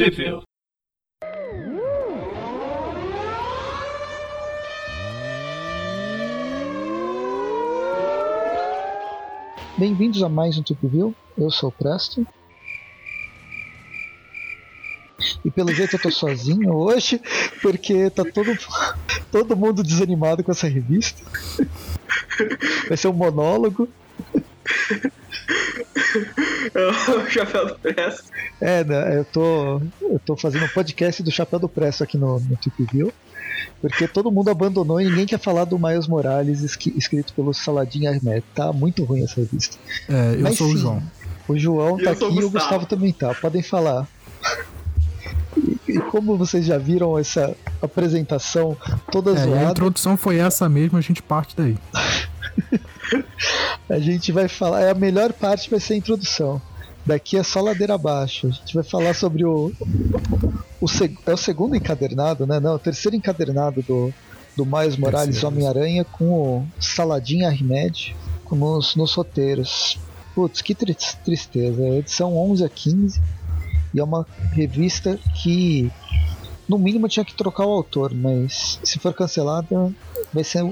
Trivia. Bem-vindos a mais um View. Eu sou o Presto. E pelo jeito eu tô sozinho hoje, porque tá todo, todo mundo desanimado com essa revista. Vai ser um monólogo. o Chapéu do Presto. É, né, eu tô, eu tô fazendo um podcast do Chapéu do Presto aqui no, no Trip View. Porque todo mundo abandonou e ninguém quer falar do Miles Morales escrito pelo Saladin Ahmed. Tá muito ruim essa revista. É, eu Mas sou sim, o João. O João E tá aqui e o Gustavo. Também tá. Podem falar. E, e como vocês já viram essa apresentação toda É, e a zoada, introdução foi essa mesmo, a gente parte daí. a gente vai falar. É a melhor parte vai ser a introdução. Daqui é só ladeira abaixo. A gente vai falar sobre o. o seg- é o segundo encadernado, né? Não, o terceiro encadernado do, do Miles Morales. Homem-Aranha com o Saladin Ahmed nos, nos roteiros. Putz, que tri- tristeza. É edição 11 a 15. E é uma revista que, no mínimo, tinha que trocar o autor, mas se for cancelada, vai, ser,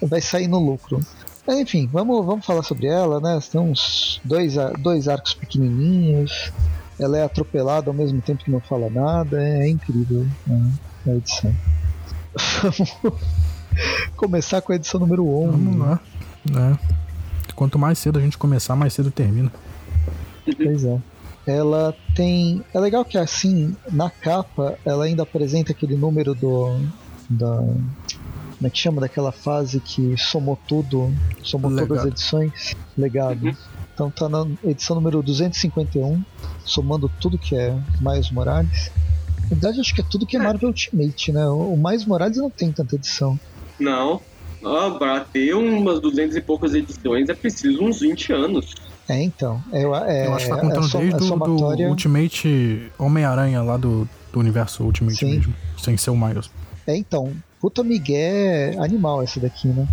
vai sair no lucro. Mas, enfim, vamos, vamos falar sobre ela, né? Tem uns dois, dois arcos pequenininhos. Ela é atropelada ao mesmo tempo que não fala nada. É, incrível né, a edição. Vamos começar com a edição número 11. Vamos lá. né? Quanto mais cedo a gente começar, mais cedo termina. Pois é. Ela tem. É legal que assim, na capa, ela ainda apresenta aquele número do. Da. Como é que chama? Daquela fase que somou tudo. Somou todas as Legado. edições. Legado. Uhum. Então tá na edição número 251, somando tudo que é Miles Morales. Na verdade, acho que é tudo que é Marvel Ultimate, né? O Miles Morales não tem tanta edição. Não. Ó, pra ter umas 200 e poucas edições é preciso uns 20 anos. É, então. É, é, Eu acho que tá é contando som- desde é o do somatória. Ultimate Homem-Aranha lá do, do universo Ultimate Sim. mesmo. Sem ser o Miles. É, então, puta migué animal essa daqui, né?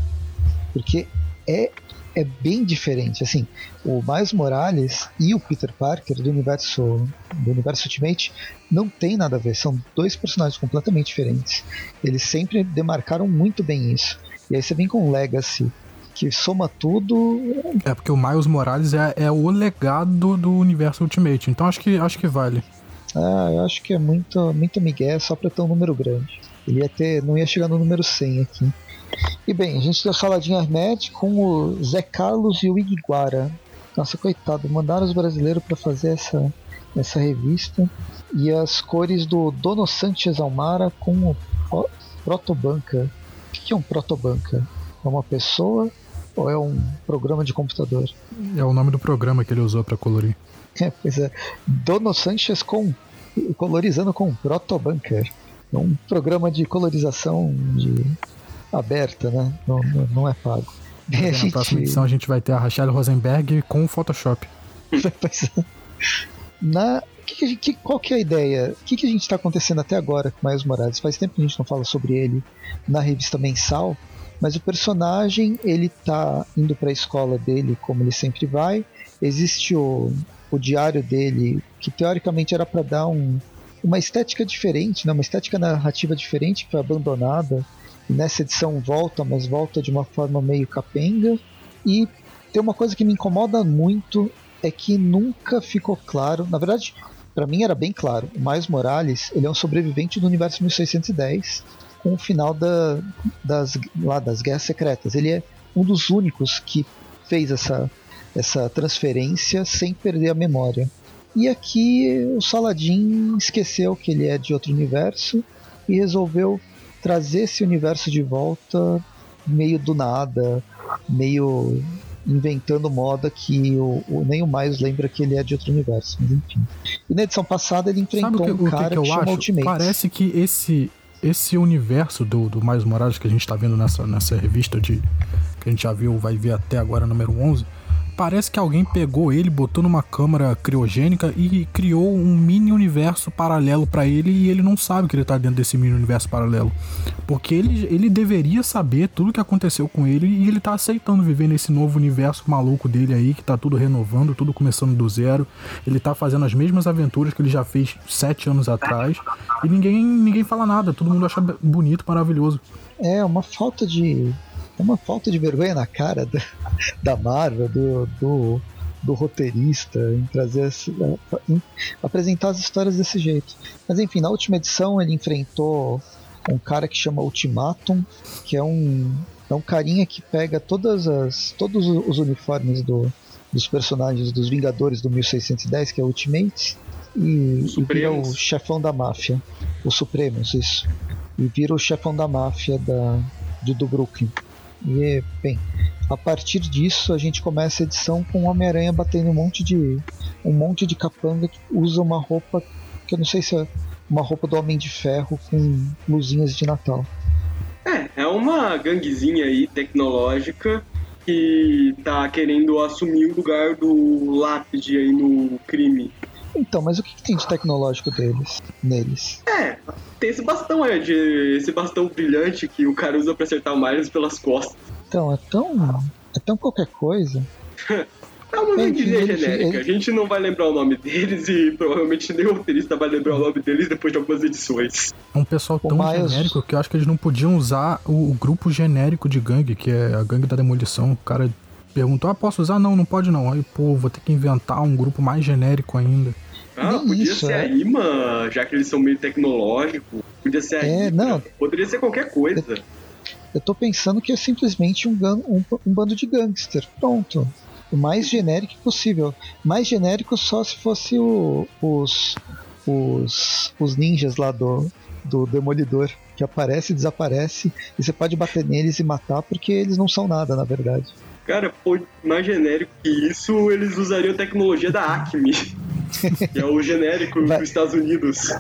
Porque é, é bem diferente, assim, o Miles Morales e o Peter Parker do universo do universo Ultimate não tem nada a ver, são dois personagens completamente diferentes. Eles sempre demarcaram muito bem isso. E aí você vem com o Legacy, que soma tudo, É porque o Miles Morales é, é o legado do universo Ultimate. Então acho que, acho que vale. ah, eu acho que é muito, muito migué só pra ter um número grande. Ele ia ter, não ia chegar no número 100 aqui. E bem, a gente tem o Saladin Ahmed com o Zé Carlos e o Iguara. Nossa, coitado, mandaram os brasileiros para fazer essa, essa revista. E as cores do Dono Sanchez Almara com o Pro- Protobanca. O que é um Protobanca? É uma pessoa ou é um programa de computador? É o nome do programa que ele usou pra colorir. É, pois é. Dono Sanchez com colorizando com Protobunker. É um programa de colorização de aberta, né? Não, não, é pago. Na próxima gente, edição a gente vai ter a Rachel Rosenberg com o Photoshop. É. Na, que que- qual que é a ideia? O que, que a gente está acontecendo até agora com Miles Morales? Faz tempo que a gente não fala sobre ele na revista mensal, mas o personagem ele tá indo para a escola dele como ele sempre vai. Existe o, o diário dele que teoricamente era para dar um, uma estética diferente, né? uma estética narrativa diferente que foi abandonada. E nessa edição volta, mas volta de uma forma meio capenga. E tem uma coisa que me incomoda muito é que nunca ficou claro. Na verdade, para mim era bem claro. O Miles Morales ele é um sobrevivente do universo 1610 com o final da, das, lá, das Guerras Secretas. Ele é um dos únicos que fez essa, essa transferência sem perder a memória. E aqui o Saladin esqueceu que ele é de outro universo e resolveu trazer esse universo de volta meio do nada, meio inventando moda que o, o- nem o Miles lembra que ele é de outro universo, mas enfim. E na edição passada ele enfrentou que, um que cara que que, eu chama acho? Ultimate. Parece que esse esse universo do, do Miles Morales que a gente tá vendo nessa, nessa revista de que a gente já viu, vai ver até agora número 11, parece que alguém pegou ele, botou numa câmara criogênica e criou um mini universo paralelo para ele e ele não sabe que ele tá dentro desse mini universo paralelo. Porque ele, ele deveria saber tudo que aconteceu com ele e ele tá aceitando viver nesse novo universo maluco dele aí, que tá tudo renovando, tudo começando do zero. Ele tá fazendo as mesmas aventuras que ele já fez sete anos atrás e ninguém, ninguém fala nada, todo mundo acha bonito, maravilhoso. É uma falta de uma falta de vergonha na cara da, da Marvel, do, do, do roteirista, em trazer em apresentar as histórias desse jeito. Mas enfim, na última edição ele enfrentou um cara que chama Ultimatum, que é um, é um carinha que pega todas as, todos os uniformes do, dos personagens dos Vingadores do 1610, que é Ultimates, e, e vira o chefão da máfia. O Supremos, isso. E vira o chefão da máfia da, de, do Brooklyn. E, bem, a partir disso a gente começa a edição com o Homem-Aranha batendo um monte de um monte de capanga que usa uma roupa que eu não sei se é uma roupa do Homem de Ferro com luzinhas de Natal. É, é uma ganguezinha aí tecnológica que tá querendo assumir o lugar do lápide aí no crime. Então, mas o que, que, tem de tecnológico deles, neles? É, tem esse bastão aí, de, esse bastão brilhante que o cara usa pra acertar o Miles pelas costas. Então, é tão. é tão qualquer coisa. É uma vendinha genérica. A gente não vai lembrar o nome deles e provavelmente nem o roteirista vai lembrar o nome deles depois de algumas edições. É um pessoal tão Miles... genérico que eu acho que eles não podiam usar o, o, grupo genérico de gangue, que é a gangue da demolição. O cara perguntou: ah, posso usar? Não, não pode não. Aí, pô, vou ter que inventar um grupo mais genérico ainda. Ah, Nem podia isso, ser é. a IMA, já que eles são meio tecnológicos. Podia ser a é, IMA. Não. Poderia ser qualquer coisa. Eu, eu tô pensando que é simplesmente um, um, um bando de gangster. Pronto. O mais genérico possível. Mais genérico só se fosse o, os, os, os ninjas lá do, do Demolidor. Que aparece e desaparece. E você pode bater neles e matar porque eles não são nada, na verdade. Cara, pô, mais genérico que isso, eles usariam a tecnologia da Acme. que é o genérico Vai. dos Estados Unidos.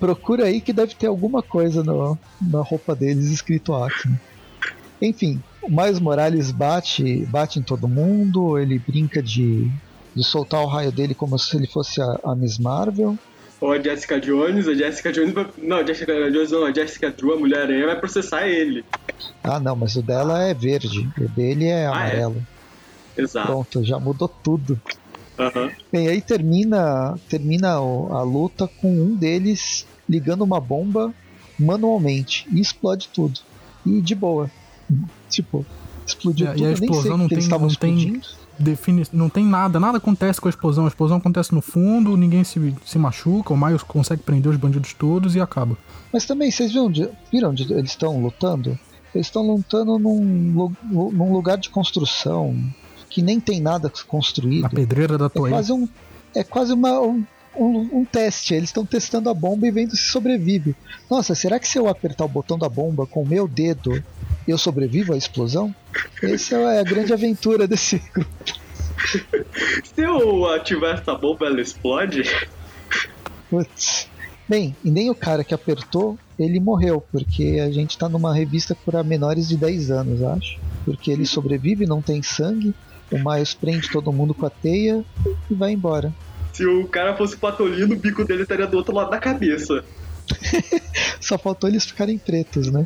Procura aí que deve ter alguma coisa no, na roupa deles escrito Acme. Enfim, o Miles Morales bate, bate em todo mundo, ele brinca de, de soltar o raio dele como se ele fosse a, a Miss Marvel. Ou a Jessica Jones, a Jessica Jones vai, Não, a Jessica Jones não, a Jessica Drew, a Mulher-Aranha, vai processar ele. Ah, não, mas o dela é verde, o dele é ah, é? amarelo. Exato. Pronto, já mudou tudo. Uhum. Bem, aí termina, termina a luta com um deles ligando uma bomba manualmente e explode tudo. E de boa. Tipo, explodiu é, tudo. E a explosão não tem, não tem define, não tem nada, nada acontece com a explosão. A explosão acontece no fundo, ninguém se, se machuca, o Miles consegue prender os bandidos todos e acaba. Mas também, vocês viram onde, viram onde eles estão lutando? Eles estão lutando num, num lugar de construção que nem tem nada construído. A pedreira da Toei. É quase, um, é quase uma, um, um, um teste. Eles estão testando a bomba e vendo se sobrevive. Nossa, será que se eu apertar o botão da bomba com o meu dedo, eu sobrevivo à explosão? Essa é a grande aventura desse grupo. se eu ativar essa bomba, ela explode? Putz. Bem, e nem o cara que apertou, ele morreu, porque a gente tá numa revista para menores de 10 anos, acho. Porque ele sobrevive, não tem sangue, o Miles prende todo mundo com a teia e vai embora. Se o cara fosse patolino, o bico dele estaria do outro lado da cabeça. Só faltou eles ficarem pretos, né?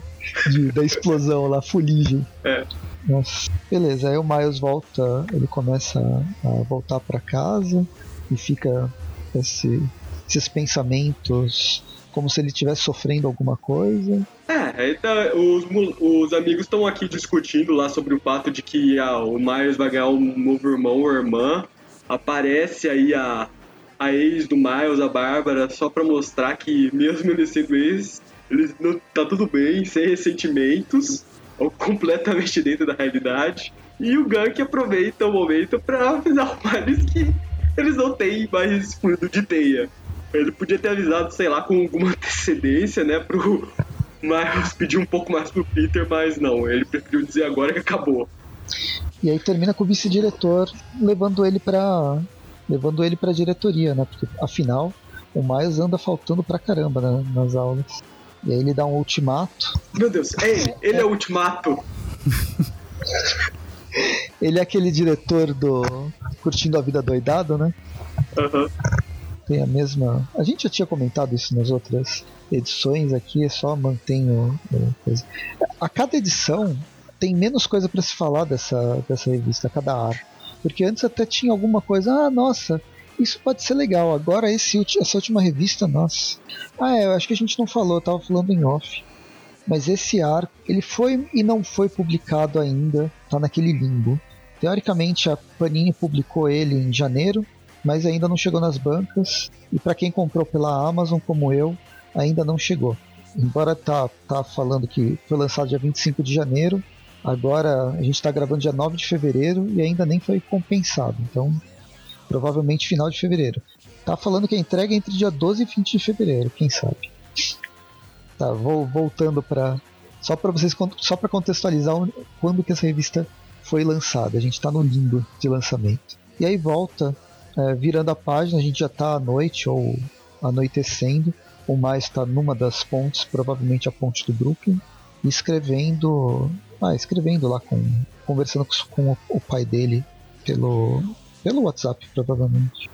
De, da explosão lá, fuligem. É. Nossa. Beleza, aí o Miles volta, ele começa a voltar para casa e fica esse, esses pensamentos como se ele estivesse sofrendo alguma coisa. É, então, os, os amigos estão aqui discutindo lá sobre o fato de que ah, o Miles vai ganhar um novo irmão ou irmã. Aparece aí a, a ex do Miles, a Bárbara, só pra mostrar que mesmo ele sendo ex, ele não, tá tudo bem, sem ressentimentos, ou completamente dentro da realidade. E o Gank aproveita o momento pra avisar o Miles que eles não têm mais fluido de teia. Ele podia ter avisado, sei lá, com alguma antecedência, né, pro Miles pedir um pouco mais pro Peter, mas não, ele preferiu dizer agora que acabou. E aí termina com o vice-diretor levando ele para levando ele para diretoria, né? Porque afinal o Miles anda faltando pra caramba né, nas aulas. E aí ele dá um ultimato. Meu Deus, é ele, ele é, é o ultimato. Ele é aquele diretor do Curtindo a Vida Doidado, né? Aham. Tem a mesma. A gente já tinha comentado isso nas outras edições aqui, só mantém o, o coisa. A cada edição tem menos coisa para se falar dessa, dessa revista, a cada ar. Porque antes até tinha alguma coisa, ah, nossa, isso pode ser legal. Agora esse, essa última revista, nossa. Ah, é, eu acho que a gente não falou, eu tava falando em off. Mas esse ar, ele foi e não foi publicado ainda, tá naquele limbo. Teoricamente a Panini publicou ele em janeiro, mas ainda não chegou nas bancas. E para quem comprou pela Amazon, como eu, ainda não chegou. Embora tá, tá falando que foi lançado dia 25 de janeiro, agora a gente está gravando dia 9 de fevereiro e ainda nem foi compensado. Então, provavelmente final de fevereiro. Tá falando que a entrega é entre dia 12 e 20 de fevereiro, quem sabe. Tá, vou voltando para só para vocês só para contextualizar quando que essa revista foi lançada. A gente está no limbo de lançamento. E aí volta, é, virando a página, a gente já está à noite ou anoitecendo. O mais está numa das pontes, provavelmente a ponte do Brooklyn, escrevendo, ah, escrevendo lá com, conversando com, o, pai dele pelo pelo WhatsApp, provavelmente.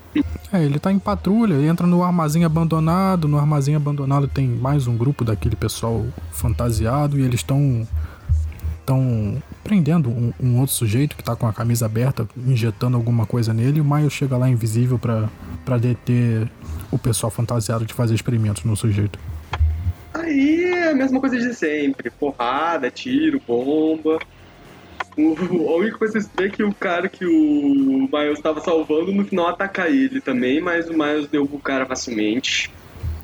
É, ele tá em patrulha, entra no armazém abandonado, no armazém abandonado tem mais um grupo daquele pessoal fantasiado e eles estão estão prendendo um, um outro sujeito que tá com a camisa aberta, injetando alguma coisa nele, o Miles chega lá invisível pra deter o pessoal fantasiado de fazer experimentos no sujeito. Aí é a mesma coisa de sempre. Porrada, tiro, bomba. O- a única coisa que você vê é que o cara que o Miles estava salvando no final ataca ele também, mas o Miles derruba o cara facilmente.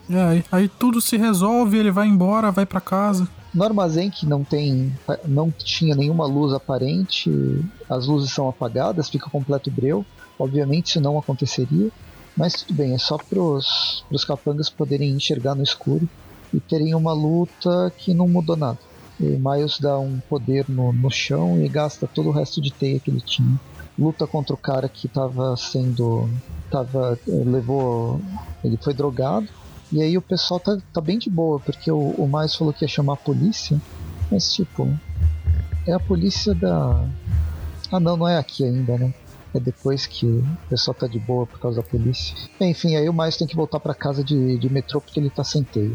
E aí, aí tudo se resolve, ele vai embora, vai pra casa. No armazém que não tem, não tinha nenhuma luz aparente, as luzes são apagadas, fica completo breu. Obviamente isso não aconteceria, mas tudo bem, é só para os capangas poderem enxergar no escuro e terem uma luta que não mudou nada. E Miles dá um poder no, no chão e gasta todo o resto de teia que ele tinha. Luta contra o cara que estava sendo. Tava, eh, levou. Ele foi drogado. E aí o pessoal tá, tá bem de boa, porque o, o Miles falou que ia chamar a polícia. Mas tipo. É a polícia da. Ah não, não é aqui ainda, né? É depois que o pessoal tá de boa por causa da polícia. Enfim, aí o Miles tem que voltar pra casa de, de metrô porque ele tá sem teia.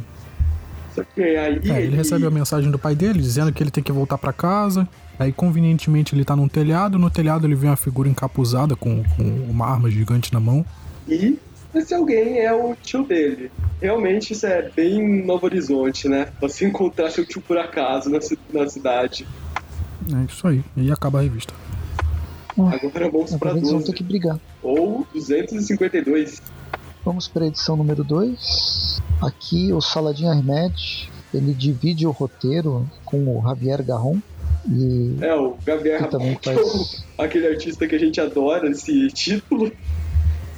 Que aí É, ele recebe a mensagem do pai dele dizendo que ele tem que voltar pra casa. Aí, convenientemente, ele tá num telhado. No telhado, ele vê uma figura encapuzada com, com uma arma gigante na mão. E esse alguém é o tio dele. Realmente isso é bem Novo Horizonte, né? Você encontrar seu tio por acaso na, na cidade. É isso aí. E acaba a revista. Agora vamos pra Agora eles vão 12. ter que brigar. Ou 252. Vamos para a edição número 2. Aqui o Saladin Ahmed ele divide o roteiro com o Javier Garron e É, o Gabriel que também faz, aquele artista que a gente adora, esse título.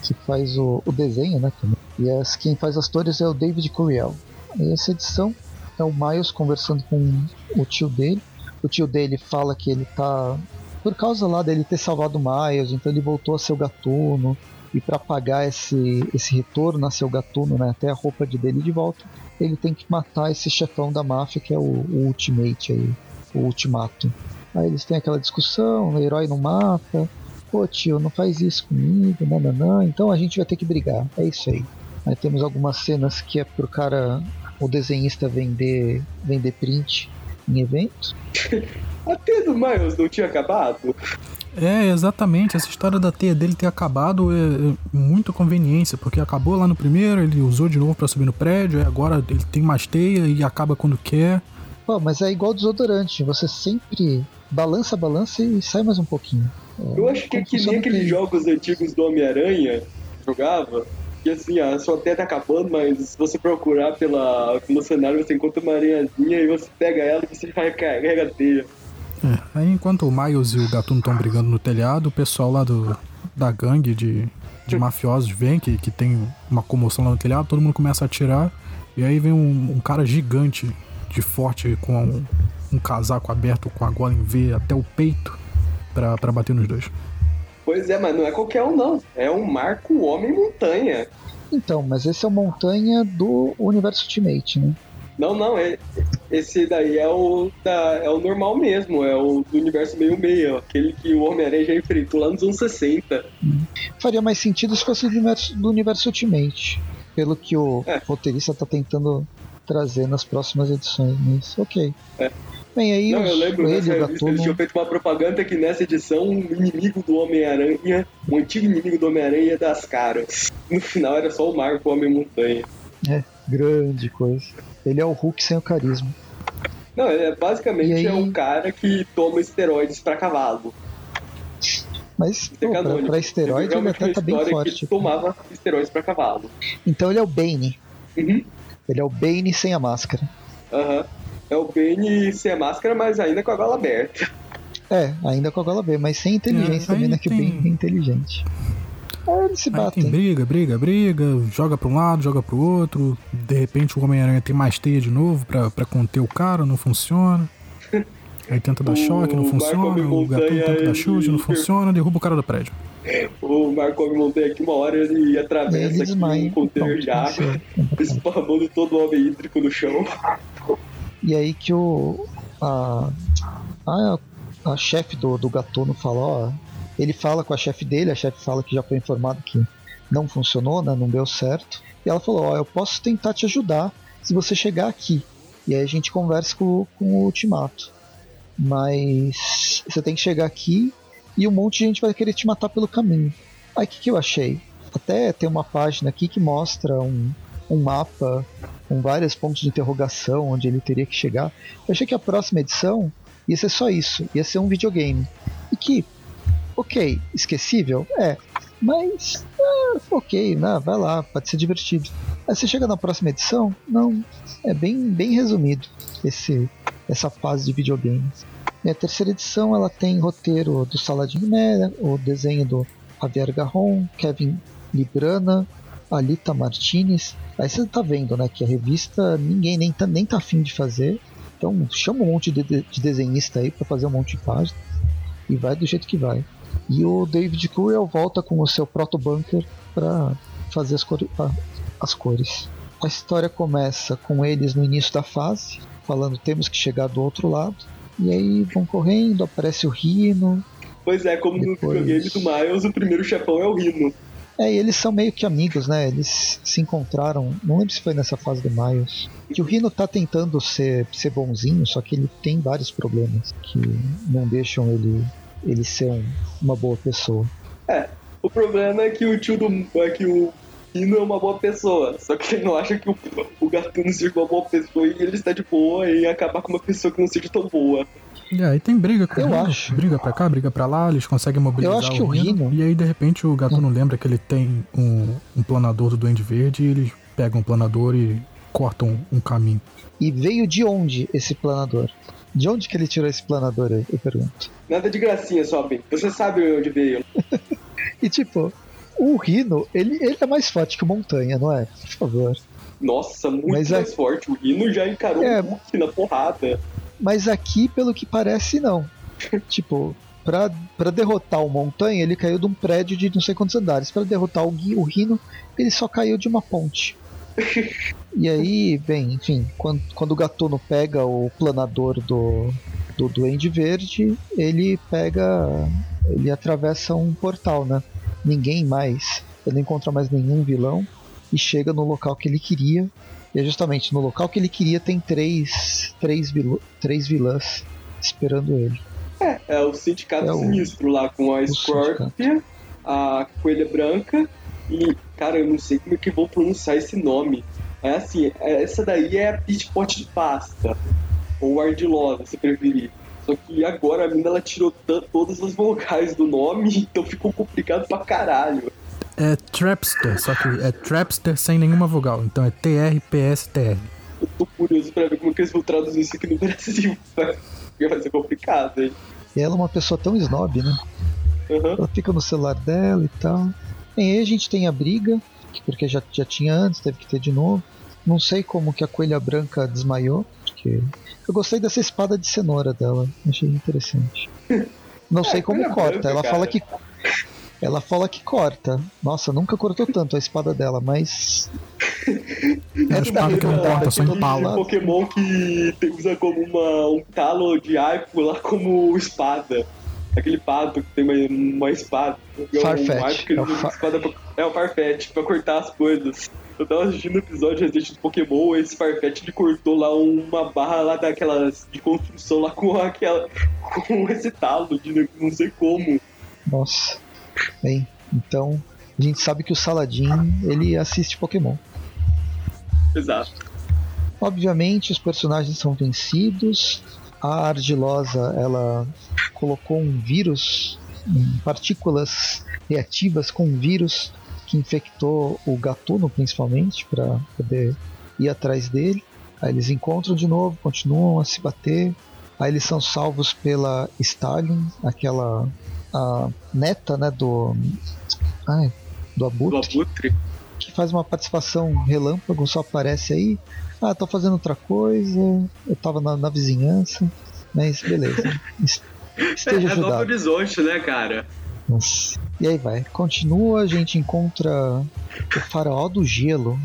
que faz o, o desenho, né? Também. E as, quem faz as cores é o David Curiel. E essa edição é o Miles conversando com o tio dele. O tio dele fala que ele tá. Por causa lá dele ter salvado o Miles, então ele voltou a ser o gatuno. E para pagar esse, esse retorno a ser o gatuno, né, até a roupa de dele de volta, ele tem que matar esse chefão da máfia que é o, o Ultimate aí, o Ultimato. Aí eles têm aquela discussão, o herói não mata, pô tio, não faz isso comigo, nananã, então a gente vai ter que brigar, é isso aí. Aí temos algumas cenas que é pro cara, o desenhista vender, vender print em evento. Até do Miles não tinha acabado? É, exatamente. Essa história da teia dele ter acabado é, é muito conveniência, porque acabou lá no primeiro, ele usou de novo pra subir no prédio, agora ele tem mais teia e acaba quando quer. Pô, mas é igual desodorante, você sempre balança, balança e sai mais um pouquinho. É, Eu acho que é que nem aqueles que- jogos antigos do Homem-Aranha jogava. E assim, a sua teia tá acabando, mas se você procurar pela, pelo cenário, você encontra uma aranhazinha e você pega ela e você recarrega a teia. É, aí enquanto o Miles e o Gatuno estão brigando no telhado, o pessoal lá do, da gangue de, de mafiosos vem, que, que tem uma comoção lá no telhado, todo mundo começa a atirar, e aí vem um, um cara gigante, de forte, com um, um casaco aberto com a gola em V até o peito, pra, pra bater nos dois. Pois é, mas não é qualquer um, não. É um Marco Homem Montanha. Então, mas esse é o montanha do universo Ultimate, né? Não, não, é, esse daí é o, da, é o normal mesmo, é o do universo meio meio, aquele que o Homem-Aranha já enfrentou lá nos anos 60. Faria mais sentido se fosse do universo, do universo Ultimate, pelo que o É. roteirista tá tentando trazer nas próximas edições, mas ok. É. Bem, aí Não, eu lembro nessa revista, eles tinham feito uma propaganda que nessa edição o inimigo do Homem-Aranha, o antigo inimigo do Homem-Aranha ia das caras. No final era só o Marco Homem-Montanha. é, grande coisa. Ele é o Hulk sem o carisma. Não, ele é, basicamente aí- é um cara que toma esteroides pra cavalo. Mas é pô, pra, pra esteroide ele até tá bem forte. Que tomava esteroides pra cavalo. Então ele é o Bane. Uhum. Ele é o Bane sem a máscara. Aham. É o Bane sem a máscara, mas ainda com a gola aberta. É, ainda com a gola B, mas sem inteligência É, também, né? Que o Bane é inteligente. Aí eles se Aí tem batem. briga, briga, briga, joga pra um lado, joga pro outro. De repente o Homem-Aranha tem mais teia de novo pra, pra conter o cara, não funciona. Aí tenta dar choque, não funciona. O Gatuno tenta dar chute, não funciona, derruba o cara do prédio. O Marco Homem-Montanha aqui, uma hora ele E aí ele atravessa aqui desmaia. um container de água, aconteceu. espalmando todo o homem hídrico no chão. E aí que o. A, a, a chefe do, do Gatuno fala, ó. Ele fala com a chefe dele, a chefe fala que já foi informado que não funcionou, né? Não deu certo. E ela falou, ó, eu posso tentar te ajudar se você chegar aqui. E aí a gente conversa com, com o Ultimato. Mas você tem que chegar aqui e um monte de gente vai querer te matar pelo caminho. Aí o que, que eu achei? Até tem uma página aqui que mostra um, um mapa com vários pontos de interrogação onde ele teria que chegar. Eu achei que a próxima edição ia ser só isso, ia ser um videogame. E que, ok, esquecível? É, mas ah, ok, né, vai lá, pode ser divertido. Aí você chega na próxima edição, não, é bem, bem resumido esse, essa fase de videogame. E a terceira edição ela tem roteiro do Saladin Mera, o desenho do Javier Garron, Kevin Librana, Alita Martinez. Aí você tá vendo, né, que a revista ninguém nem tá, nem tá afim de fazer. Então chama um monte de, de- de desenhista aí para fazer um monte de página e vai do jeito que vai. E o David Curiel volta com o seu Proto Bunker para fazer as, cor- as cores. A história começa com eles no início da fase, falando temos que chegar do outro lado. E aí vão correndo, aparece o Rino, Pois é, como no Depois- videogame do Miles, o primeiro chefão é o Rino. É, e eles são meio que amigos, né? Eles se encontraram, não lembro se foi nessa fase do Miles. Que o Rino tá tentando ser, ser bonzinho, só que ele tem vários problemas que não deixam ele, ele ser um- uma boa pessoa. O problema é que o tio do. é que o Rino é uma boa pessoa. Só que ele não acha que o, o Gatuno seja uma boa pessoa e ele está de boa em acabar com uma pessoa que não seja tão boa. E aí tem briga com Eu acho. Briga pra cá, briga pra lá, eles conseguem mobilizar Eu acho que o Rino- E aí, de repente, o Gatuno lembra que ele tem um, um planador do Duende Verde e eles pegam o planador e cortam um caminho. E veio de onde esse planador? De onde que ele tirou esse planador aí? Eu pergunto. Nada de gracinha, bem. Você sabe onde veio. E tipo, o Rino, ele, ele é mais forte que o Montanha, não é? Por favor. Nossa, muito Mas mais forte. O Rino já encarou É. o Hulk na porrada. Mas aqui, pelo que parece, não. tipo, pra, pra derrotar o Montanha, ele caiu de um prédio de não sei quantos andares. Pra derrotar o, Gui, o Rino, ele só caiu de uma ponte. E aí, bem, enfim, quando, quando o Gatuno pega o planador do, do Duende Verde, ele pega. Ele atravessa um portal, né? Ninguém mais. Ele não encontra mais nenhum vilão e chega no local que ele queria. E é justamente no local que ele queria tem três, três, vil, três vilãs esperando ele. É o Sindicato É o- Sinistro lá com a o Scorpion, a Coelha Branca e, cara, eu não sei como é que vou pronunciar esse nome. É assim, essa daí é a Peach Pot de Pasta, ou Ardilosa, se preferir. Só que agora a mina ela tirou todas as vocais do nome, então ficou complicado pra caralho. É Trapster, só que é Trapster sem nenhuma vogal. Então é T-R-P-S-T-R. Eu tô curioso pra ver como é que eles vão traduzir isso aqui no Brasil. Porque vai ser complicado, hein? E ela é uma pessoa tão snob, né? Aham. Ela fica no celular dela e tal. Bem, aí a gente tem a briga, que- porque já, já tinha antes, teve que ter de novo. Não sei como que a coelha branca desmaiou, porque. Eu gostei dessa espada de cenoura dela, achei interessante. Não sei como corta, branca, ela cara. fala que. Ela fala que corta. Nossa, nunca cortou tanto a espada dela, mas. É a espada que não corta, só empala. Um Pokémon que usa como uma, um talo de arco lá como espada. Aquele pato que tem uma, uma espada. Farfetch. É, um é, o espada pra, é o Farfetch, pra cortar as coisas. Eu tava assistindo o episódio recente do Pokémon, esse Farfetch ele cortou lá uma barra lá daquelas de construção lá com aquela. com esse talo de não sei como. Nossa. Bem, então a gente sabe que o Saladin ele assiste Pokémon. Exato. Obviamente os personagens são vencidos. A argilosa ela colocou um vírus, partículas reativas com um vírus que infectou o gatuno principalmente para poder ir atrás dele. Aí eles encontram de novo, continuam a se bater. Aí eles são salvos pela Stalin, aquela a neta, né, do ai, do Abutre, do Abutre, que faz uma participação relâmpago, só aparece aí. Ah, tô fazendo outra coisa, eu tava na, na vizinhança, mas beleza. Esteja é, é Novo Horizonte, né, cara? Nossa. E aí vai. Continua, a gente encontra o faraó do gelo.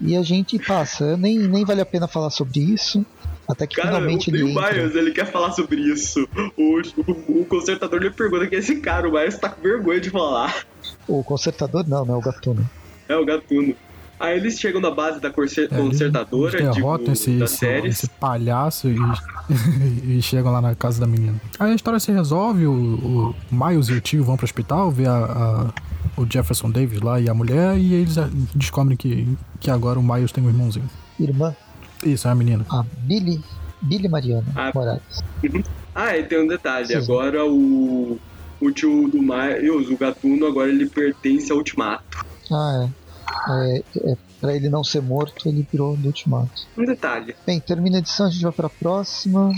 E a gente passa. Nem, nem vale a pena falar sobre isso. Até que cara, finalmente o, ele. O Miles, ele quer falar sobre isso. O, o, o consertador lhe pergunta que esse cara, o Miles tá com vergonha de falar. O consertador não, não é o Gatuno. É o Gatuno. Aí eles chegam na base da consertadora, eles derrotam esse, esse, esse, palhaço e, e, chegam lá na casa da menina. Aí a história se resolve, o, o Miles e o tio vão pro hospital, ver a, a, o Jefferson Davis lá e a mulher, e eles descobrem que, que agora o Miles tem um irmãozinho. Irmã? Isso, é a menina. A Billy, Billy Mariana ah, Morales. ah, e tem um detalhe, Sim. agora o, o tio do Miles, o Gatuno, agora ele pertence ao Ultimato. Ah, é é, é, para ele não ser morto, ele virou do ultimato. Um detalhe. Bem, termina a edição, a gente vai para a próxima.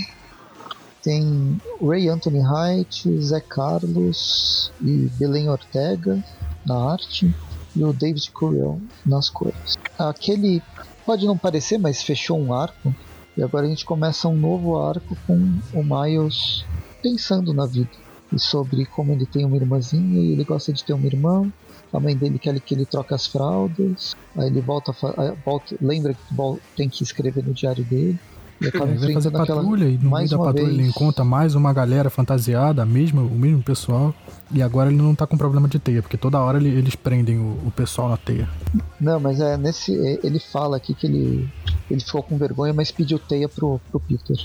Tem Ray Anthony Height, Zé Carlos e Belém Ortega na arte e o David Curiel nas cores. Aquele pode não parecer, mas fechou um arco e agora a gente começa um novo arco com o Miles pensando na vida e sobre como ele tem uma irmãzinha e ele gosta de ter uma irmã a mãe dele quer que ele troque as fraldas, aí ele volta, volta lembra que tem que escrever no diário dele. E acaba ele vai fazer patrulha e no mais meio da patrulha vez. ele encontra mais uma galera fantasiada, a mesma, o mesmo pessoal. E agora ele não tá com problema de teia, porque toda hora ele, eles prendem o, o, pessoal na teia. Não, mas é nesse. É, ele fala aqui que ele, ele ficou com vergonha, mas pediu teia pro, pro Peter.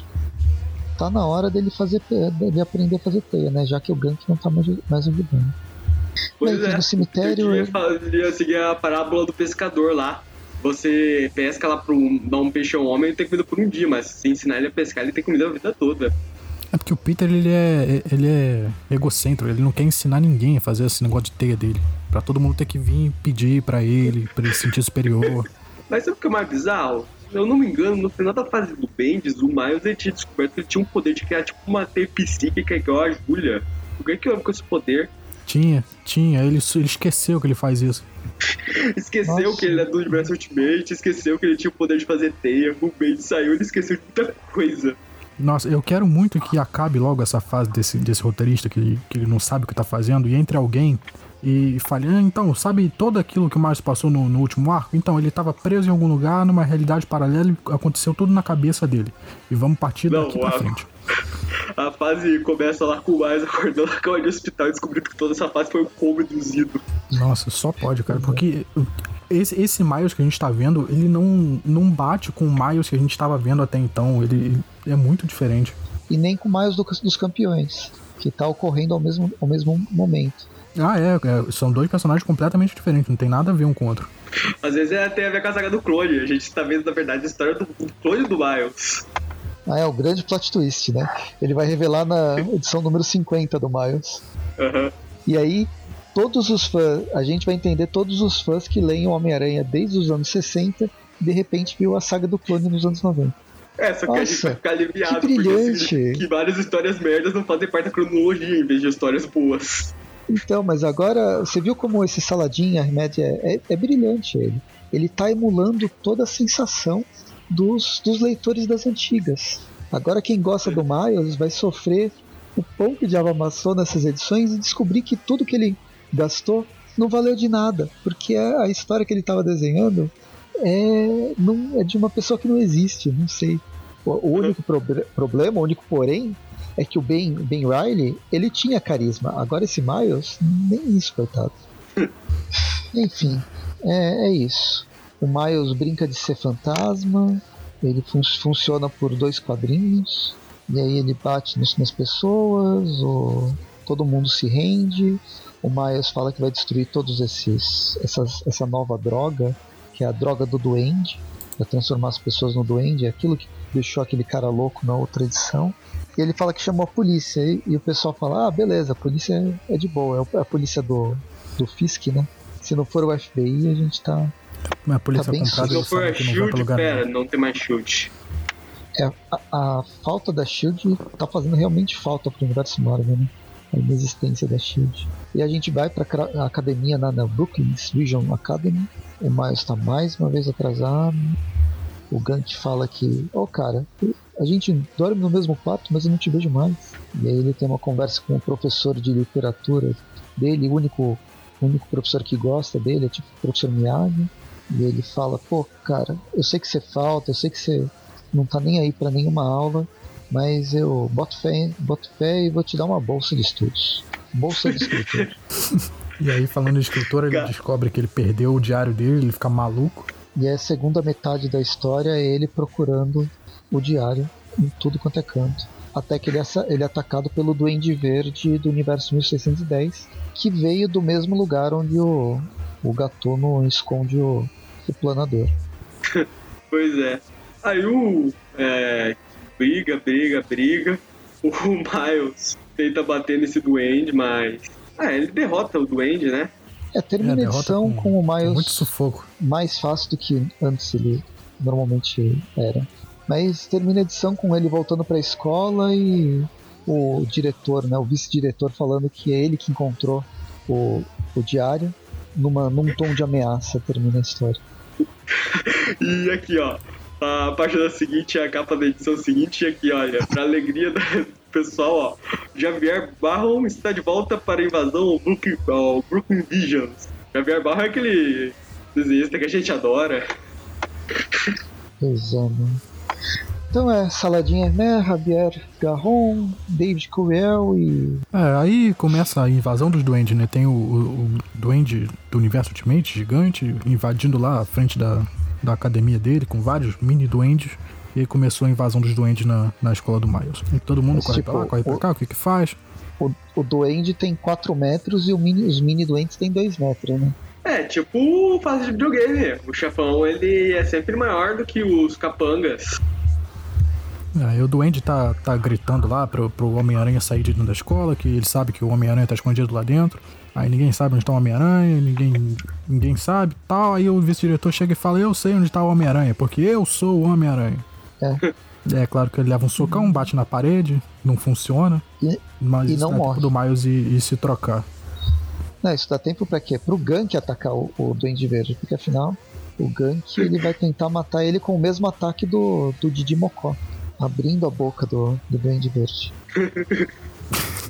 Tá na hora dele fazer dele aprender a fazer teia, né? Já que o Gank não tá mais, mais ajudando. Pois é, no cemitério. Eu ia seguir a parábola do pescador lá. Você pesca lá para um, dar um peixe ao homem, ele tem comida por um dia, mas se ensinar ele a pescar, ele tem comida a vida toda. É porque o Peter ele é, ele é egocêntrico, ele não quer ensinar ninguém a fazer esse negócio de teia dele. Pra todo mundo ter que vir pedir para ele, pra ele se sentir superior. Mas sabe o que é mais bizarro? Se eu não me engano, no final da fase do Bendis, o Miles ele tinha descoberto que ele tinha um poder de criar tipo uma teia psíquica igual a agulha. O que é que eu com esse poder? Tinha, tinha. Ele, ele esqueceu que ele faz isso. esqueceu Nossa. que ele é do universo Ultimate, esqueceu que ele tinha o poder de fazer teia. O Bait saiu, ele esqueceu de muita coisa. Nossa, eu quero muito que acabe logo essa fase desse, desse roteirista que ele, que ele não sabe o que tá fazendo e entre alguém e fale, ah, então, sabe todo aquilo que o Márcio passou no, no, último arco? Então, ele estava preso em algum lugar, numa realidade paralela e aconteceu tudo na cabeça dele. E vamos partir não, daqui pra frente. A fase começa lá com o Mais acordando na cama de hospital e descobrindo que toda essa fase foi um coma induzido. Nossa, só pode, cara, porque esse, esse Miles que a gente tá vendo, ele não, não bate com o Miles que a gente tava vendo até então. Ele, ele é muito diferente. E nem com o Miles do, dos campeões, que tá ocorrendo ao mesmo, ao mesmo momento. Ah, é, é, São dois personagens completamente diferentes, não tem nada a ver um com o outro. Às vezes é, tem a ver com a saga do clone. A gente tá vendo, na verdade, a história do, do clone do Miles. Ah, é o grande plot twist, né? Ele vai revelar na edição número 50 do Miles. Uhum. E aí, todos os fãs, a gente vai entender todos os fãs que leem o Homem-Aranha desde os anos 60 e de repente viu a saga do clone nos anos 90. É, só que Nossa, a gente vai ficar aliviado que brilhante. que várias histórias merdas não fazem parte da cronologia em vez de histórias boas. Então, mas agora você viu como esse Saladin Ahmed é, é, é brilhante ele. Ele tá emulando toda a sensação dos, dos leitores das antigas. Agora quem gosta do Miles vai sofrer o pão que diabo amassou nessas edições e descobrir que tudo que ele gastou não valeu de nada, porque a história que ele estava desenhando é, não, é de uma pessoa que não existe, não sei. O, único problema, o único porém, é que o Ben, ben Riley, ele tinha carisma. Agora esse Miles, nem isso, coitado. Enfim, é, é isso. O Miles brinca de ser fantasma, ele fun funciona por dois quadrinhos, e aí ele bate nas, pessoas, ou todo mundo se rende. O Miles fala que vai destruir todos esses essas, essa nova droga, que é a droga do duende, para transformar as pessoas no duende, é aquilo que deixou aquele cara louco na outra edição. E ele fala que chamou a polícia. E, e o pessoal fala: Ah, beleza, a polícia é, é de boa. É a polícia do, do Fisk, né? Se não for o FBI, a gente tá. A polícia tá comprada, Se não for a Shield, pera, não tem mais Shield. É, a, a, falta da Shield tá fazendo realmente falta pro universo Marvel, né? A inexistência da Shield. E a gente vai pra a academia na, na Brooklyn Vision Academy. O Miles tá mais uma vez atrasado. O Gant fala que, ô oh, cara, a gente dorme no mesmo quarto, mas eu não te vejo mais. E aí ele tem uma conversa com o professor de literatura dele, o único, o único professor que gosta dele, é tipo o professor Miyagi. E ele fala, pô, cara, eu sei que você falta, eu sei que você não tá nem aí para nenhuma aula, mas eu boto fé, boto fé e vou te dar uma bolsa de estudos. Bolsa de escritor. e aí, falando de escritor, ele descobre que ele perdeu o diário dele, ele fica maluco. E a segunda metade da história é ele procurando o diário em tudo quanto é canto. Até que ele, ele é atacado pelo Duende Verde do universo 1610, que veio do mesmo lugar onde o, o Gatuno esconde o, o planador. pois é. Aí o. É, briga, briga, briga. O Miles tenta bater nesse Duende, mas. Ah, ele derrota o Duende, né? É, termina é, a edição com, com, o Miles. Muito sufoco. Mais fácil do que antes ele normalmente era. Mas termina a edição com ele voltando para a escola e o diretor, né, o vice-diretor falando que é ele que encontrou o, o diário numa, num tom de ameaça termina a história. e aqui, ó, a página seguinte, a capa da edição seguinte, e aqui, olha, pra alegria do pessoal, ó, Javier Barron está de volta para a invasão ao Brooklyn, ao Brooklyn Visions. Javier Barron é aquele desenhista que a gente adora. Pois é, né? Então é Saladinha né? Javier Garron, David Curiel e. É, aí começa a invasão dos duendes, né? Tem o, o, o duende do universo Ultimate gigante invadindo lá a frente da, da academia dele com vários mini duendes. E aí começou a invasão dos duendes na, na escola do Miles. E todo mundo Mas, corre tipo, pra lá, corre pra cá, o que que faz? O, o duende tem 4 metros e o mini, os mini duendes têm 2 metros, né? É, tipo fase de videogame. O chefão, ele é sempre maior do que os capangas. Aí o Duende tá, tá gritando lá pro, pro Homem-Aranha sair de dentro da escola, que ele sabe que o Homem-Aranha tá escondido lá dentro. Aí ninguém sabe onde tá o Homem-Aranha, ninguém, ninguém sabe tal. Aí o vice-diretor chega e fala: Eu sei onde tá o Homem-Aranha, porque eu sou o Homem-Aranha. É. É claro que ele leva um socão, bate na parede, não funciona. E, mas e não dá morre. tempo do Miles e, e, se trocar. Não, isso dá tempo pra quê? Pro Gank atacar o, o Duende Verde, porque afinal o Gank ele vai tentar matar ele com o mesmo ataque do, do Didi Mocó abrindo a boca do, do Duende Verde.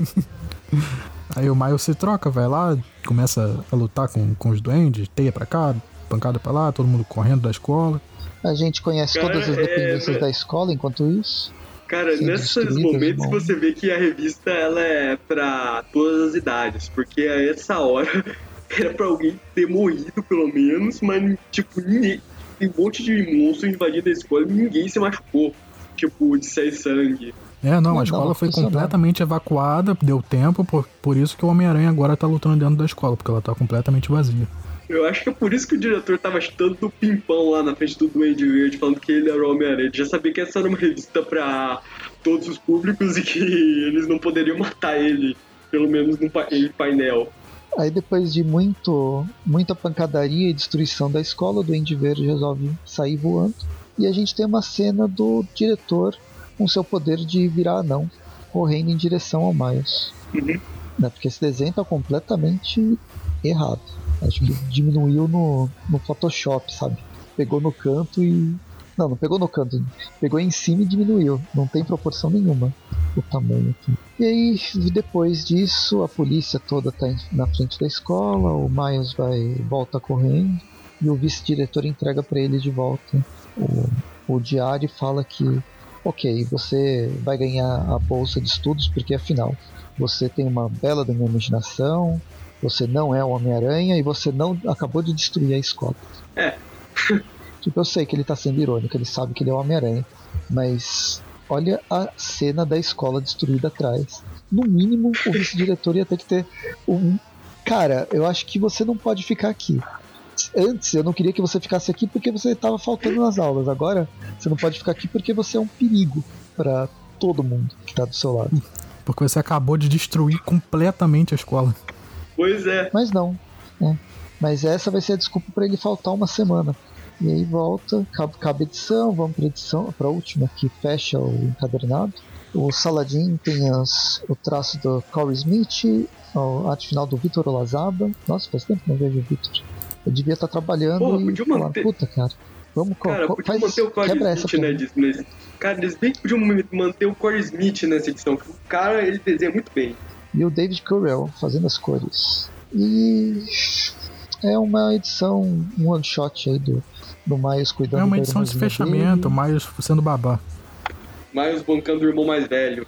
Aí o Miles se troca, vai lá, começa a lutar com, com os duendes, teia pra cá, pancada pra lá, todo mundo correndo da escola. A gente conhece Cara, todas as dependências é... da escola enquanto isso. Cara, nesses momentos você vê que a revista ela é pra todas as idades, porque a essa hora era pra alguém ter morrido pelo menos, mas tipo, ninguém, tem um monte de monstro invadindo a escola e ninguém se machucou tipo, de sair sangue. É, não, a escola foi completamente evacuada, deu tempo, por, por isso que o Homem-Aranha agora tá lutando dentro da escola, porque ela tá completamente vazia. Eu acho que é por isso que o diretor tava chutando do pimpão lá na frente do Duende Verde, falando que ele era o Homem-Aranha. Já sabia que essa era uma revista pra todos os públicos e que eles não poderiam matar ele, pelo menos no painel. Aí depois de muito, muita pancadaria e destruição da escola, o Duende Verde resolve sair voando e a gente tem uma cena do diretor com seu poder de virar anão, correndo em direção ao Miles. Uhum. Né, porque esse desenho tá completamente errado. Acho que diminuiu no, no Photoshop, sabe? Pegou no canto e Não, não pegou no canto. Pegou em cima e diminuiu. Não tem proporção nenhuma o tamanho aqui. E aí, depois disso, a polícia toda tá na frente da escola, o Miles vai volta correndo e o vice-diretor entrega para ele de volta o, o diário e fala que, ok, você vai ganhar a bolsa de estudos porque afinal você tem uma bela da minha imaginação, você não é o Homem-Aranha e você não acabou de destruir a escola. É. tipo, eu sei que ele tá sendo irônico, ele sabe que ele é o Homem-Aranha, mas olha a cena da escola destruída atrás. No mínimo, o vice-diretor ia ter que ter um. Cara, eu acho que você não pode ficar aqui. Antes eu não queria que você ficasse aqui porque você estava faltando nas aulas. Agora você não pode ficar aqui porque você é um perigo para todo mundo que está do seu lado. Porque você acabou de destruir completamente a escola. Pois é. Mas não. Né? Mas essa vai ser a desculpa para ele faltar uma semana. E aí volta, acaba a edição, vamos para edição, para a última que fecha o encadernado. O Saladin tem as, o traço do Corey Smith, a arte final do Vitor Olazaba. Nossa, faz tempo que não vejo o Vitor. Eu devia estar trabalhando Porra, e falar, manter... puta, cara. Vamos cara, co faz, manter o Corey Smith, né, disso, Cara, eles bem podiam manter o Corey Smith nessa edição. O cara, ele desenha muito bem e o David Currell fazendo as cores. E é uma edição, um one shot aí do, do Miles cuidando É uma edição de fechamento, dele. Miles sendo babá. Miles bancando o irmão mais velho.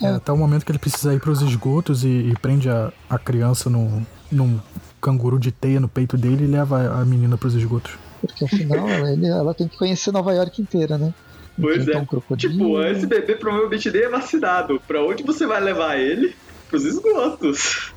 É, até o momento que ele precisa ir para os esgotos e, e, prende a, a criança no, num canguru de teia no peito dele e leva a menina para os esgotos. Porque afinal ele, ela tem que conhecer Nova York inteira, né? Pois é. Um tipo, esse bebê provavelmente nem é vacinado. Pra onde você vai levar ele? Pros esgotos.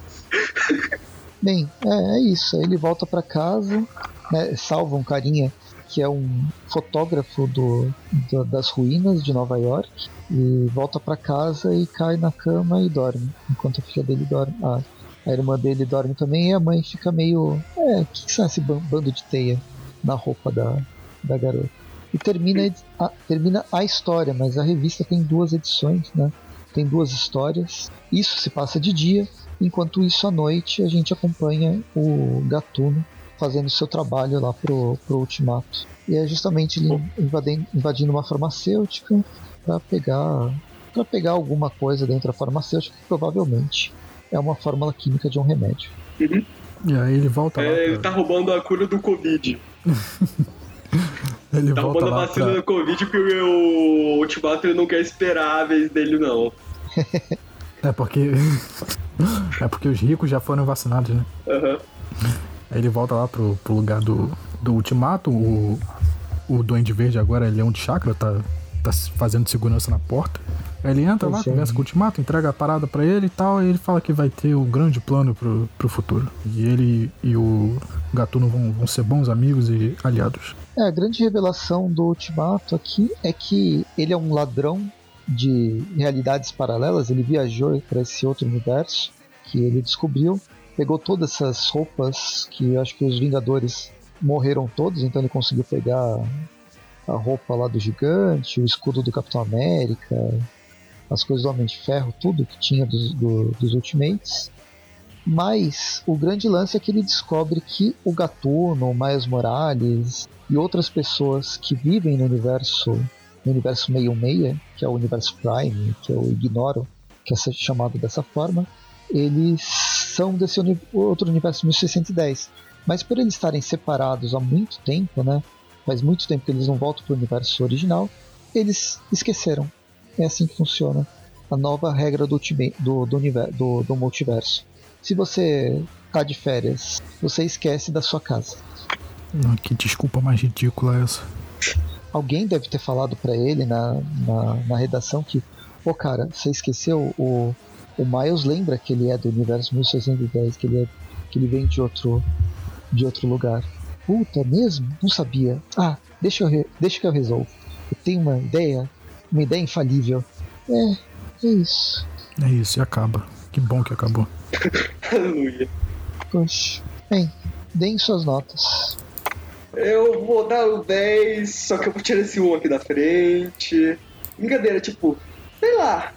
Bem, é, é isso. Aí ele volta para casa, né, salva um carinha que é um fotógrafo do, do, das ruínas de Nova York e volta para casa e cai na cama e dorme, enquanto a filha dele dorme. Ah, a irmã dele dorme também e a mãe fica meio. É, o que, que são esse bando de teia na roupa da, da garota? E termina a, termina a história, mas a revista tem duas edições, né? Tem duas histórias. Isso se passa de dia, enquanto isso à noite a gente acompanha o Gatuno fazendo seu trabalho lá pro, pro Ultimato. E é justamente ele invadindo, invadindo uma farmacêutica para pegar para pegar alguma coisa dentro da farmacêutica provavelmente é uma fórmula química de um remédio. Uhum. E aí ele volta é, lá. Ele tá roubando a cura do Covid. Ele tá roubando a vacina pra... do Covid porque o Ultimato ele não quer esperar a vez dele, não. é porque. é porque os ricos já foram vacinados, né? Uhum. Aí ele volta lá pro, pro lugar do, do Ultimato. O, o Duende Verde agora é Leão de Chakra, tá, tá fazendo segurança na porta. Aí ele entra lá, conversa com o Ultimato, entrega a parada para ele e tal, e ele fala que vai ter o um grande plano pro, pro futuro. E ele e o Gatuno vão, vão ser bons amigos e aliados. É, a grande revelação do Ultimato aqui é que ele é um ladrão de realidades paralelas, ele viajou para esse outro universo que ele descobriu, pegou todas essas roupas que acho que os Vingadores morreram todos, então ele conseguiu pegar a roupa lá do gigante, o escudo do Capitão América, as coisas do Homem de Ferro, tudo que tinha dos, do, dos Ultimates. Mas o grande lance é que ele descobre que o Gatuno, o Miles Morales e outras pessoas que vivem no universo no universo 616, que é o universo Prime, que eu ignoro que é chamado dessa forma, eles são desse uni outro universo 1610. Mas por eles estarem separados há muito tempo, né? Faz muito tempo que eles não voltam para o universo original, eles esqueceram é assim que funciona a nova regra do, do, do, universo, do, do multiverso. Se você tá de férias, você esquece da sua casa. que desculpa mais ridícula essa. Alguém deve ter falado para ele na, na, na, redação que, pô cara, você esqueceu o, o Miles lembra que ele é do universo 1610, que ele, é, que ele vem de outro, de outro lugar. Puta, mesmo? Não sabia. Ah, deixa eu, re, deixa que eu resolvo. Eu tenho uma ideia uma ideia infalível. É, é isso. É isso, e acaba. Que bom que acabou. Aleluia. Poxa. Bem, deem suas notas. Eu vou dar o 10, só que eu vou tirar esse 1 aqui da frente. Brincadeira, tipo, sei lá.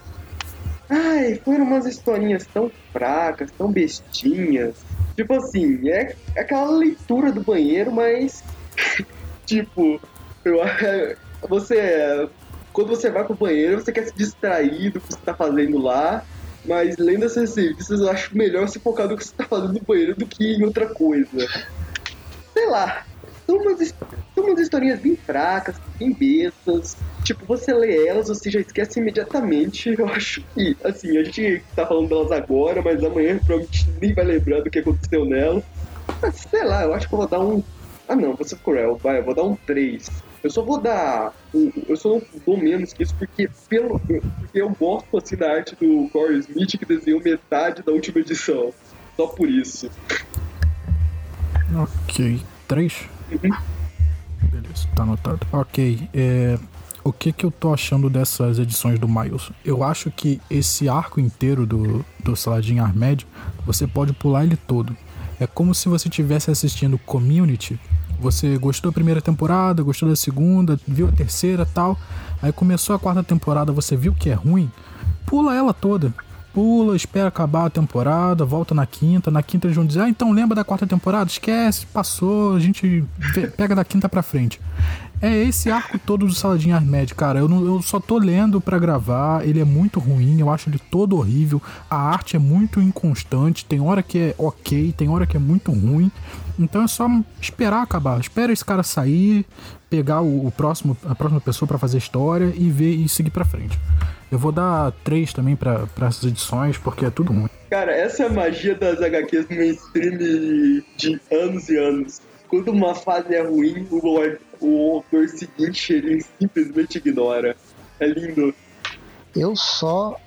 Ai, foram umas historinhas tão fracas, tão bestinhas. Tipo assim, é aquela leitura do banheiro, mas. tipo, Eu, você, quando você vai pro banheiro, você quer se distrair do que você tá fazendo lá, mas lendo essas revistas, eu acho melhor se focar no que você tá fazendo no banheiro do que em outra coisa. Sei lá, são umas, são umas historinhas bem fracas, bem bestas. Tipo, você lê elas, você já esquece imediatamente. Eu acho que, assim, a gente tá falando delas agora, mas amanhã provavelmente nem vai lembrar do que aconteceu nelas. Mas sei lá, eu acho que eu vou dar um. Ah não, vou ser cruel, vai, eu vou dar um 3. Eu só vou dar. Eu só não dou menos que isso porque, pelo, porque eu gosto assim da arte do Corey Smith que desenhou metade da última edição. Só por isso. Ok. 3? Uhum. Beleza, tá anotado. Ok. É, o que que eu tô achando dessas edições do Miles? Eu acho que esse arco inteiro do, do Saladin Armed, você pode pular ele todo. É como se você estivesse assistindo Community você gostou da primeira temporada, gostou da segunda, viu a terceira tal. Aí começou a quarta temporada, você viu que é ruim, pula ela toda. Pula, espera acabar a temporada, volta na quinta. Na quinta eles vão dizer: Ah, então lembra da quarta temporada? Esquece, passou, a gente pega da quinta pra frente. É esse arco todo do Saladin Armed, cara. Eu, não, eu só tô lendo para gravar. Ele é muito ruim, eu acho ele todo horrível. A arte é muito inconstante. Tem hora que é ok, tem hora que é muito ruim. Então é só esperar acabar. Espera esse cara sair, pegar o, o próximo, a próxima pessoa para fazer história e ver e seguir para frente. Eu vou dar três também para essas edições, porque é tudo ruim. Cara, essa é a magia das HQs no mainstream de anos e anos. Quando uma fase é ruim, o o autor seguinte ele simplesmente ignora. É lindo. Eu só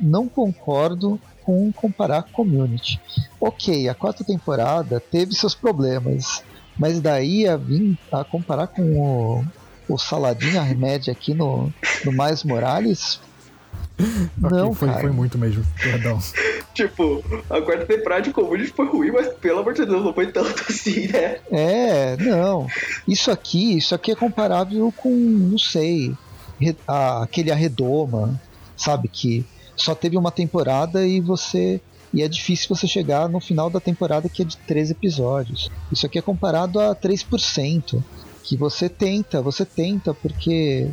não concordo com comparar com Community. Ok, a quarta temporada teve seus problemas, mas daí a vir a comparar com o, o Saladin Ahmed aqui no, no Mais Morales. Não, foi, cara. foi muito mesmo, perdão. tipo, a quarta temporada de Community foi ruim, mas pelo amor de Deus, não foi tanto assim, né? É, não. Isso aqui, isso aqui é comparável com, não sei, a, aquele Arredoma, sabe? Que só teve uma temporada e você. E é difícil você chegar no final da temporada que é de três episódios. Isso aqui é comparado a 3%. Que você tenta, você tenta, porque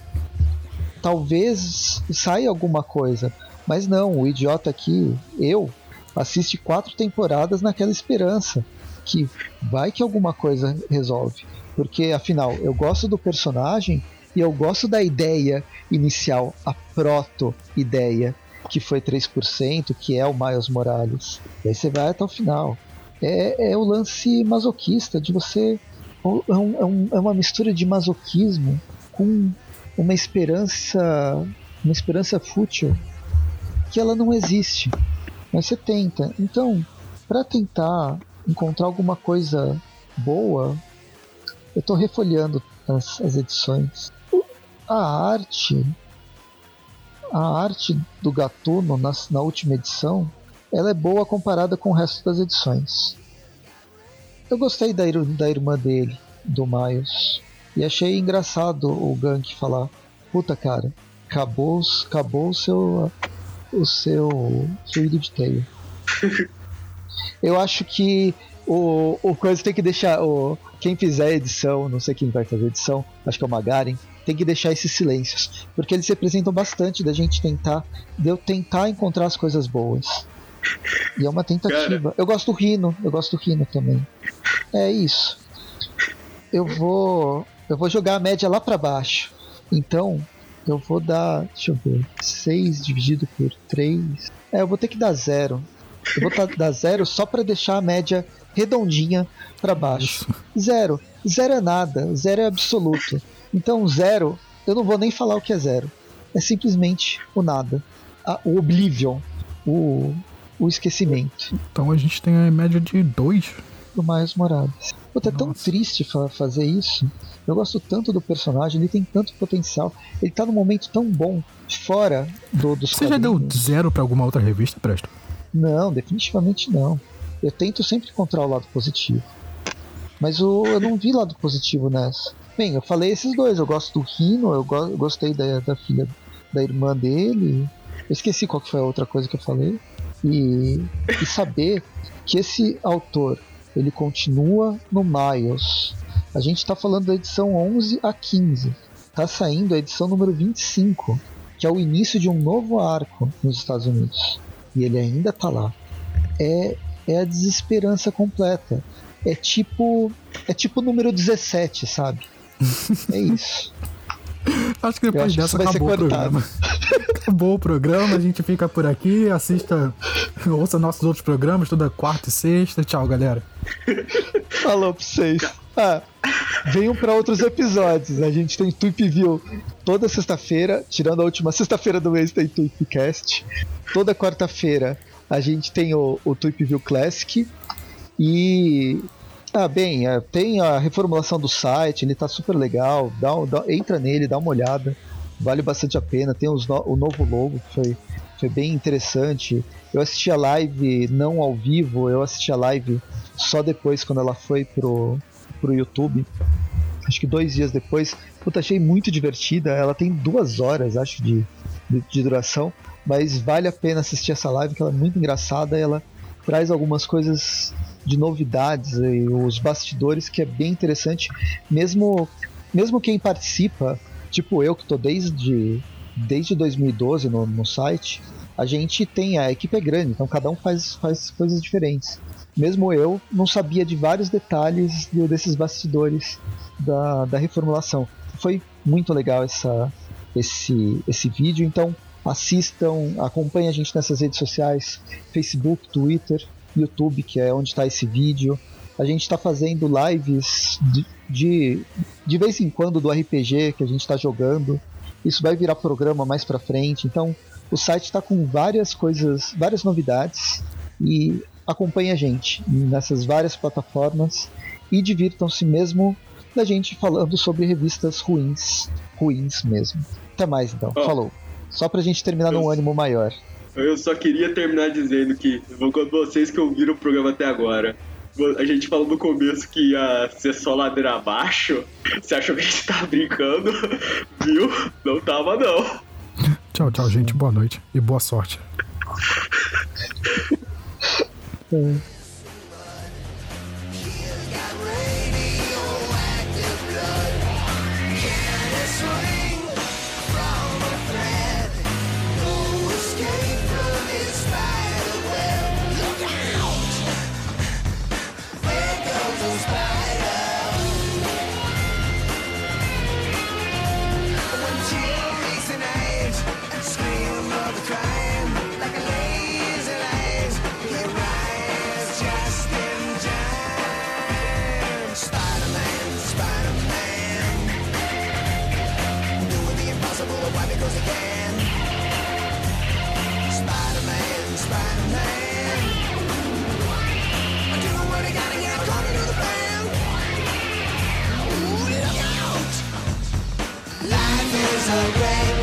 talvez saia alguma coisa. Mas não, o idiota aqui, eu, assiste quatro temporadas naquela esperança que vai que alguma coisa resolve. Porque afinal, eu gosto do personagem e eu gosto da ideia inicial, a proto-ideia, que foi 3%, que é o Miles Morales. E aí você vai até o final. É, é o lance masoquista de você. É, um, é, um, é uma mistura de masoquismo com uma esperança. Uma esperança fútil que ela não existe. Mas você tenta. Então, para tentar encontrar alguma coisa boa, eu estou refolhando as, as edições. A arte, a arte do Gatuno na, na última edição, ela é boa comparada com o resto das edições. Eu gostei da, da irmã dele, do Miles, e achei engraçado o Gank falar: Puta cara, acabou, acabou o seu, o seu fluido de teia. Eu acho que o, o coisa tem que deixar. O, quem fizer a edição, não sei quem vai fazer a edição, acho que é o Magaren, tem que deixar esses silêncios. Porque eles representam bastante da gente tentar. De eu tentar encontrar as coisas boas. E é uma tentativa. Cara. Eu gosto do Rino, eu gosto do Rino também. É isso. Eu vou. Eu vou jogar a média lá para baixo. Então, eu vou dar, deixa eu ver, 6 dividido por 3. É, eu vou ter que dar zero. Eu vou dar zero só para deixar a média redondinha para baixo. Zero. Zero é nada. Zero é absoluto. Então, zero, eu não vou nem falar o que é zero. É simplesmente o nada. A, o oblivion. O, o esquecimento. Então a gente tem a média de 2. Do Miles Morales. Puta, é tão triste fa fazer isso. Eu gosto tanto do personagem, ele tem tanto potencial. Ele tá num momento tão bom fora do, dos Você quadrinhos. já deu zero para alguma outra revista, Presto? Não, definitivamente não. Eu tento sempre encontrar o lado positivo. Mas o, eu não vi lado positivo nessa. Bem, eu falei esses dois. Eu gosto do Rino, eu, go eu gostei da, da filha, da irmã dele. Eu esqueci qual que foi a outra coisa que eu falei. E, e saber que esse autor ele continua no Miles A gente está falando da edição 11 a 15. Tá saindo a edição número 25, que é o início de um novo arco nos Estados Unidos. E ele ainda tá lá. É, é a desesperança completa. É tipo. É tipo número 17, sabe? É isso. Acho que depois acho que dessa ser acabou o programa. acabou o programa, a gente fica por aqui, assista, ouça nossos outros programas toda quarta e sexta. Tchau, galera. Falou pra vocês. Ah, venham pra outros episódios. A gente tem Tweep View toda sexta-feira, tirando a última sexta-feira do mês tem Tweepcast. Toda quarta-feira a gente tem o, o Tweep View Classic. E. Ah, bem, é, tem a reformulação do site, ele tá super legal. Dá, dá- entra nele, dá uma olhada. Vale bastante a pena. Tem os no- o novo logo, que foi, foi bem interessante. Eu assisti a live não ao vivo, eu assisti a live só depois quando ela foi pro, pro YouTube. Acho que dois dias depois. Puta, achei muito divertida. Ela tem duas horas, acho, de, de, de duração. Mas vale a pena assistir essa live, que ela é muito engraçada. Ela traz algumas coisas de novidades e os bastidores que é bem interessante. Mesmo, mesmo quem participa, tipo eu que tô desde, desde 2012 no, no site, a gente tem, a equipe é grande, então cada um faz, faz coisas diferentes. Mesmo eu não sabia de vários detalhes de- desses bastidores da, da reformulação. Foi muito legal essa, esse, esse vídeo, então assistam, acompanhem a gente nessas redes sociais, Facebook, Twitter, YouTube, que é onde está esse vídeo. A gente está fazendo lives de, de, de vez em quando do RPG que a gente está jogando. Isso vai virar programa mais para frente. Então, o site está com várias coisas, várias novidades e acompanhe a gente nessas várias plataformas e divirtam-se mesmo da gente falando sobre revistas ruins, ruins mesmo. Até mais então. Falou. Só pra gente terminar num ânimo maior. Eu só queria terminar dizendo que vo- vocês que ouviram o programa até agora, a gente falou no começo que ia ser só ladeira abaixo. Você achou que a gente tava brincando? Viu? Não tava não. Tchau, tchau, gente. Boa noite e boa sorte. was a rain.